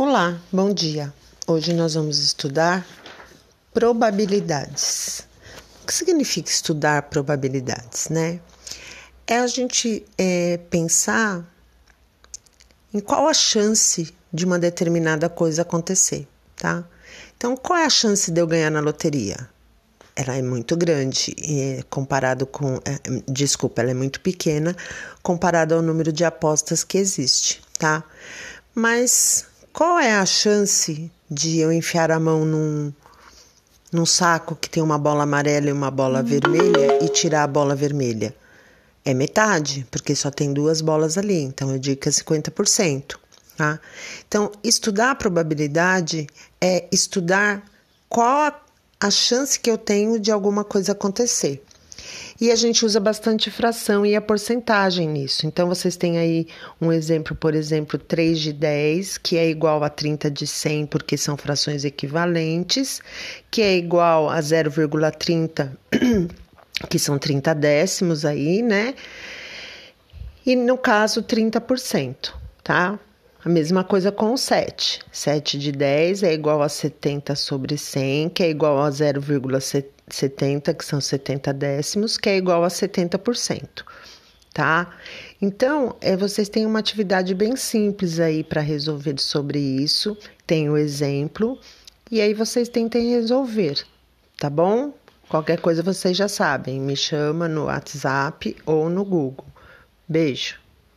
Olá, bom dia. Hoje nós vamos estudar probabilidades. O que significa estudar probabilidades, né? É a gente é, pensar em qual a chance de uma determinada coisa acontecer, tá? Então, qual é a chance de eu ganhar na loteria? Ela é muito grande, é, comparado com. É, desculpa, ela é muito pequena comparado ao número de apostas que existe, tá? Mas qual é a chance de eu enfiar a mão num, num saco que tem uma bola amarela e uma bola vermelha e tirar a bola vermelha? É metade, porque só tem duas bolas ali, então eu digo que é 50%. Tá? Então, estudar a probabilidade é estudar qual a, a chance que eu tenho de alguma coisa acontecer. E a gente usa bastante fração e a porcentagem nisso. Então, vocês têm aí um exemplo, por exemplo, 3 de 10, que é igual a 30 de 100, porque são frações equivalentes, que é igual a 0,30, que são 30 décimos aí, né? E no caso, 30%, tá? A mesma coisa com o 7. 7 de 10 é igual a 70 sobre 100, que é igual a 0,70, que são 70 décimos, que é igual a 70%. Tá? Então, é, vocês têm uma atividade bem simples aí para resolver sobre isso. Tem o exemplo, e aí vocês tentem resolver, tá bom? Qualquer coisa vocês já sabem, me chama no WhatsApp ou no Google. Beijo!